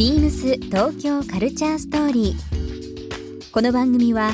ビームス東京カルチャーストーリー。この番組は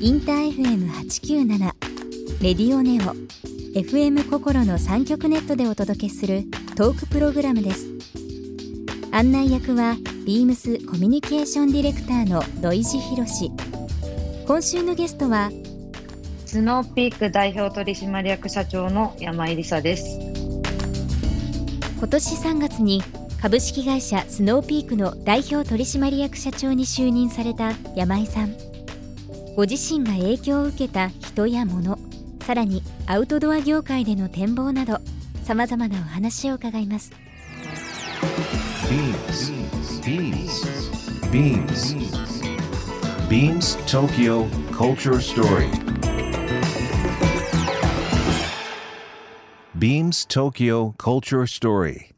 インター FM897 レディオネオ FM 心の三極ネットでお届けするトークプログラムです。案内役はビームスコミュニケーションディレクターの土井博志。今週のゲストはスノーピーク代表取締役社長の山井梨沙です。今年3月に株式会社スノーピークの代表取締役社長に就任された山井さんご自身が影響を受けた人や物さらにアウトドア業界での展望などさまざまなお話を伺います Beams. Beams. Beams. Beams Tokyo Culture Story. Beams Tokyo Culture Story.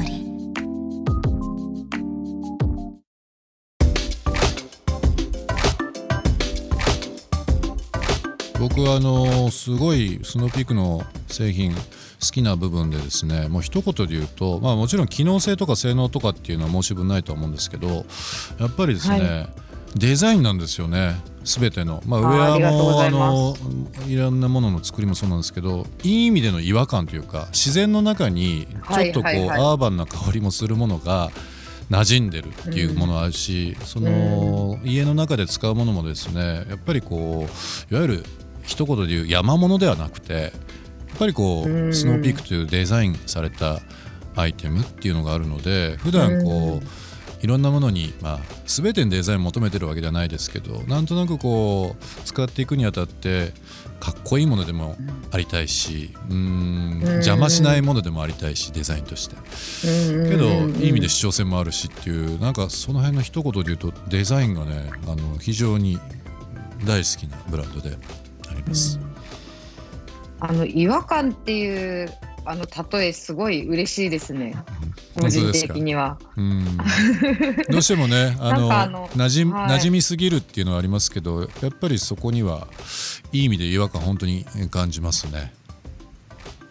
リー。僕はあのすごいスノーピークの製品好きな部分でですねもう一言で言うと、まあ、もちろん機能性とか性能とかっていうのは申し分ないと思うんですけどやっぱりですね、はデザインなんですよね全ての、まあ、ウェアもあのいろんなものの作りもそうなんですけどいい意味での違和感というか自然の中にちょっとこう、はいはい。はいアーバンな香りもするものが馴染んでるっていうものあるし、その、家の中で使うものもですねやっぱりこういわゆる一言で言う山物ではなくてやっぱりこう、うん。スノーピークというデザインされたアイテムっていうのがあるので普段こう、いろんなものに、まあ、全てにデザイン求めてるわけじゃないですけどなんとなくこう使っていくにあたってかっこいいものでもありたいしうーん邪魔しないものでもありたいしデザインとして。けどいい意味で主張性もあるしっていうなんかその辺の一言で言うとデザインがねあの非常に大好きなブランドであります。あの違和感っていうあの例えすごい嬉しいですね。個人的には。うん どうしてもねあのあの馴染,、はい馴染みすぎるっていうのはありますけどやっぱりそこにはいい意味で違和感本当に感じますね。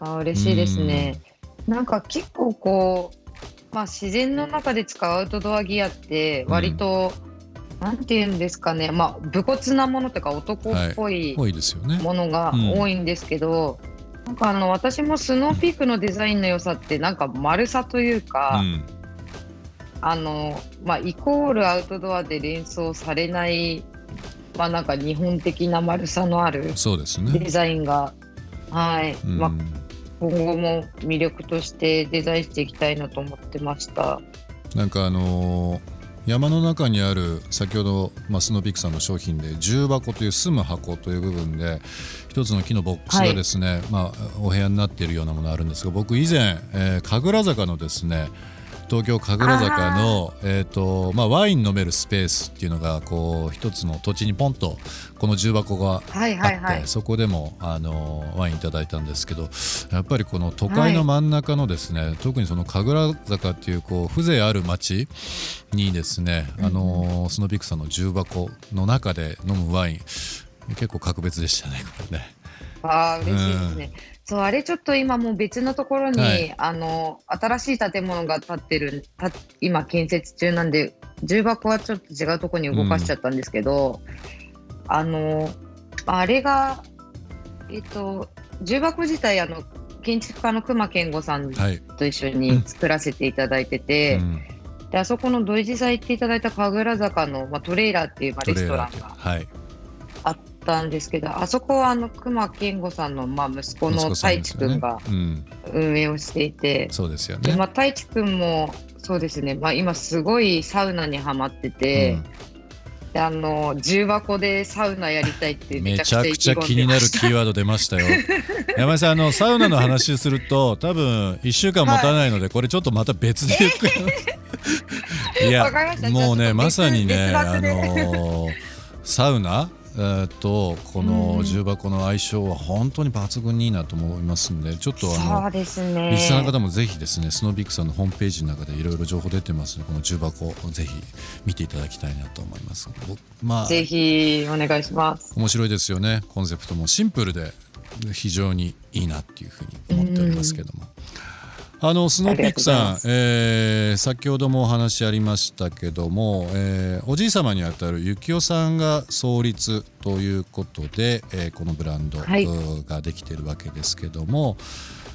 あ嬉しいですね。なんか結構こう、まあ、自然の中で使うアウトドアギアって割と、なんて言うんですかね、まあ、武骨なものというか男っぽい多いですよね。ものが多いんですけど、なんかあの私もスノーピークのデザインの良さってなんか丸さというか、うんあのまあ、イコールアウトドアで連想されない、まあ、なんか日本的な丸さのあるそうですね。デザインが、はいうんまあ、今後も魅力としてデザインしていきたいなと思ってました。なんかあのー山の中にある先ほど、まあ、スノーピックさんの商品で重箱という住む箱という部分で一つの木のボックスがですね、まあ、お部屋になっているようなものがあるんですが僕以前、えー神楽坂のですね東京神楽坂の、えーとまあ、ワイン飲めるスペースっていうのがこう一つの土地にポンとこの重箱がはいあって、はいはい。そこでもあのワインいただいたんですけどやっぱりこの都会の真ん中のですね、特にその神楽坂っていうこう風情ある町にですね、あのスノーピークさんの重箱の中で飲むワイン結構格別でしたねこれね。ああ嬉しいですね。そうあれちょっと今もう別のところに、はい。あの新しい建物が建ってるた今建設中なんで重箱はちょっと違うところに動かしちゃったんですけど、あのあれがえっと重箱自体あの建築家の隈研吾さんはい、と一緒に作らせていただいてて、うん。であそこの土井地さん行っていただいた神楽坂の、まあ、トレーラーっていう、まあ、レストランがったんですけどあそこはあの隈研吾さんの、まあ、息子の太一ですよね君が、運営をしていて、そうですよね。まあ、太一君もそうですね、まあ、今すごいサウナにはまってて、であの重箱でサウナやりたいってめちゃくちゃ気になるキーワード出ましたよ。山井さんあのサウナの話すると多分1週間持たないので、これちょっとまた別でゆっく。いやもうねまさにねあのーサウナえーとこの重箱の相性は本当に抜群にいいなと思いますんでちょっとあそうのですねリスナーの方もぜひですねスノービックさんのホームページの中でいろいろ情報出てますのでこの重箱をぜひ見ていただきたいなと思います。僕まあぜひお願いします。面白いですよねコンセプトもシンプルで非常にいいなっていうふうに思っておりますけども。あのスノーピークさんえー先ほどもお話ありましたけども、えーおじい様にあたる幸男さんが創立ということで、えーこのブランド、ができているわけですけども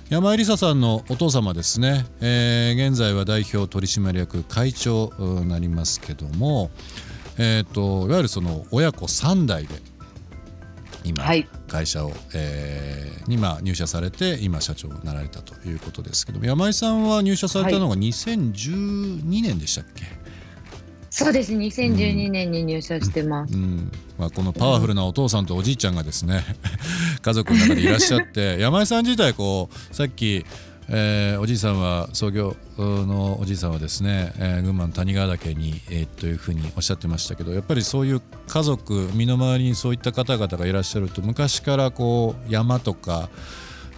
山井梨沙さんのお父様ですね、えー現在は代表取締役会長になりますけども、えー、といわゆるその親子3代で今、はい。会社を、えーにまあ入社されて今社長になられたということですけども山井さんは入社されたのが2012年でしたっけ、そうです。2012年に入社してます。うん。まあ、このパワフルなお父さんとおじいちゃんがですね 家族の中でいらっしゃって山井さん自体こうさっき、えーおじいさんは創業のおじいさんはですね、えー群馬の谷川岳に、えーというふうにおっしゃってましたけどやっぱりそういう家族身の回りにそういった方々がいらっしゃると昔からこう山とか、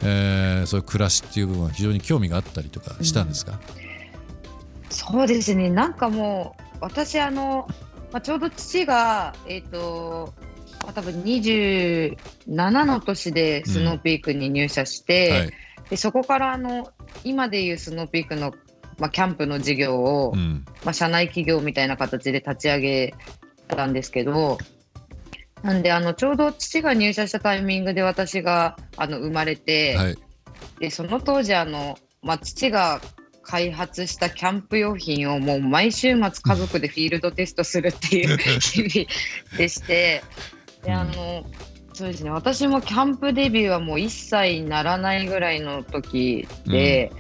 えーそういう暮らしっていう部分は非常に興味があったりとかしたんですか、そうですね。なんかもう私あの、まあ、ちょうど父がえっ、と、多分27の年でスノーピークに入社して、はい。でそこからあの今でいうスノーピークのまあ、キャンプの事業を、うん。まあ、社内企業みたいな形で立ち上げたんですけど、なんであのちょうど父が入社したタイミングで私があの生まれて、はい。でその当時あの、まあ、父が開発したキャンプ用品をもう毎週末家族でフィールドテストするっていう 日々でしてであのそうですね。私もキャンプデビューはもう一切ならないぐらいの時で、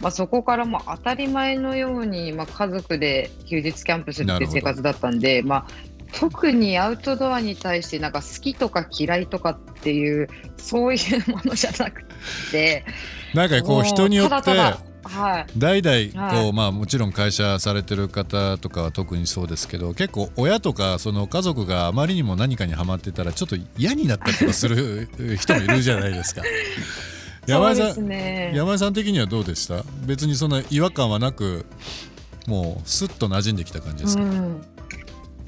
まあ、そこからもう当たり前のように、まあ、家族で休日キャンプするっていう生活だったんで、まあ、特にアウトドアに対してなんか好きとか嫌いとかっていうそういうものじゃなくてなんかこう人によってはい。代々こう、はいまあもちろん会社されてる方とかは特にそうですけど結構親とかその家族があまりにも何かにハマってたらちょっと嫌になったりとかする人もいるじゃないですか。山井さん、ね。山井さん的にはどうでした？別にそんな違和感はなくもうスッと馴染んできた感じですか、うん、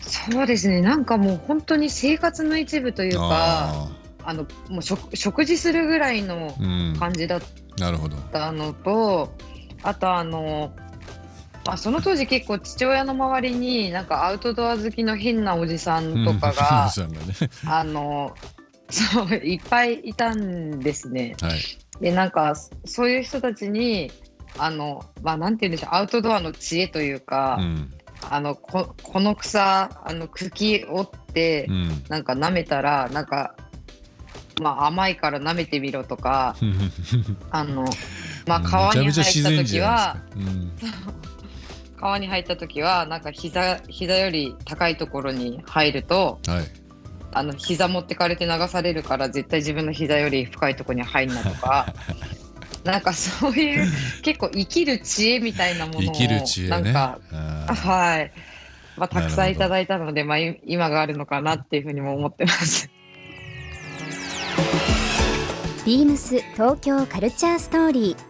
そうですね。なんかもう本当に生活の一部というかああのもう食食事するぐらいの感じだっなるほど。たのと、あとあのあその当時結構父親の周りになんかアウトドア好きの変なおじさんとかうんが、さんあのそういっぱいいたんですね。はい。でなんかそういう人たちにあのまあなんて言うんでしょうアウトドアの知恵というか、うん。あのここの草あの茎折って、うん。なんか舐めたらなんかまあ甘いから舐めてみろとか あのまあ川に入った時はうん。川に入った時はなんか膝膝より高いところに入るとはい。あの膝持ってかれて流されるから絶対自分の膝より深いところに入んなとか。なんかそういう結構生きる知恵みたいなものを生きる知恵ね。なんかはい、まあ、たくさんいただいたので、まあ、い今があるのかなっていうふうにも思ってます。ビームス東京カルチャーストーリー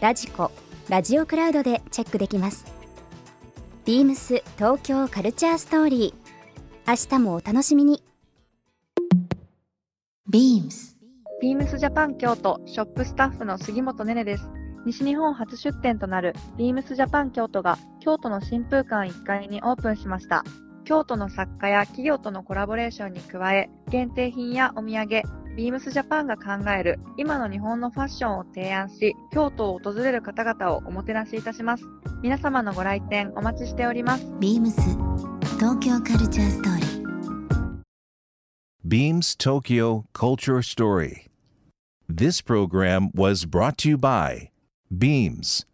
ラジコラジオクラウドでチェックできますビームス東京カルチャーストーリー明日もお楽しみに Beams ビームスジャパン京都ショップスタッフの杉本ねねです。西日本初出店となるビームスジャパン京都が京都の新風館1階にオープンしました。京都の作家や企業とのコラボレーションに加え、限定品やお土産、ビームスジャパンが考える今の日本のファッションを提案し、京都を訪れる方々をおもてなしいたします。皆様のご来店お待ちしております。Beams 東京カルチャーストーリー Beams Tokyo Culture Story. This program was brought to you by Beams.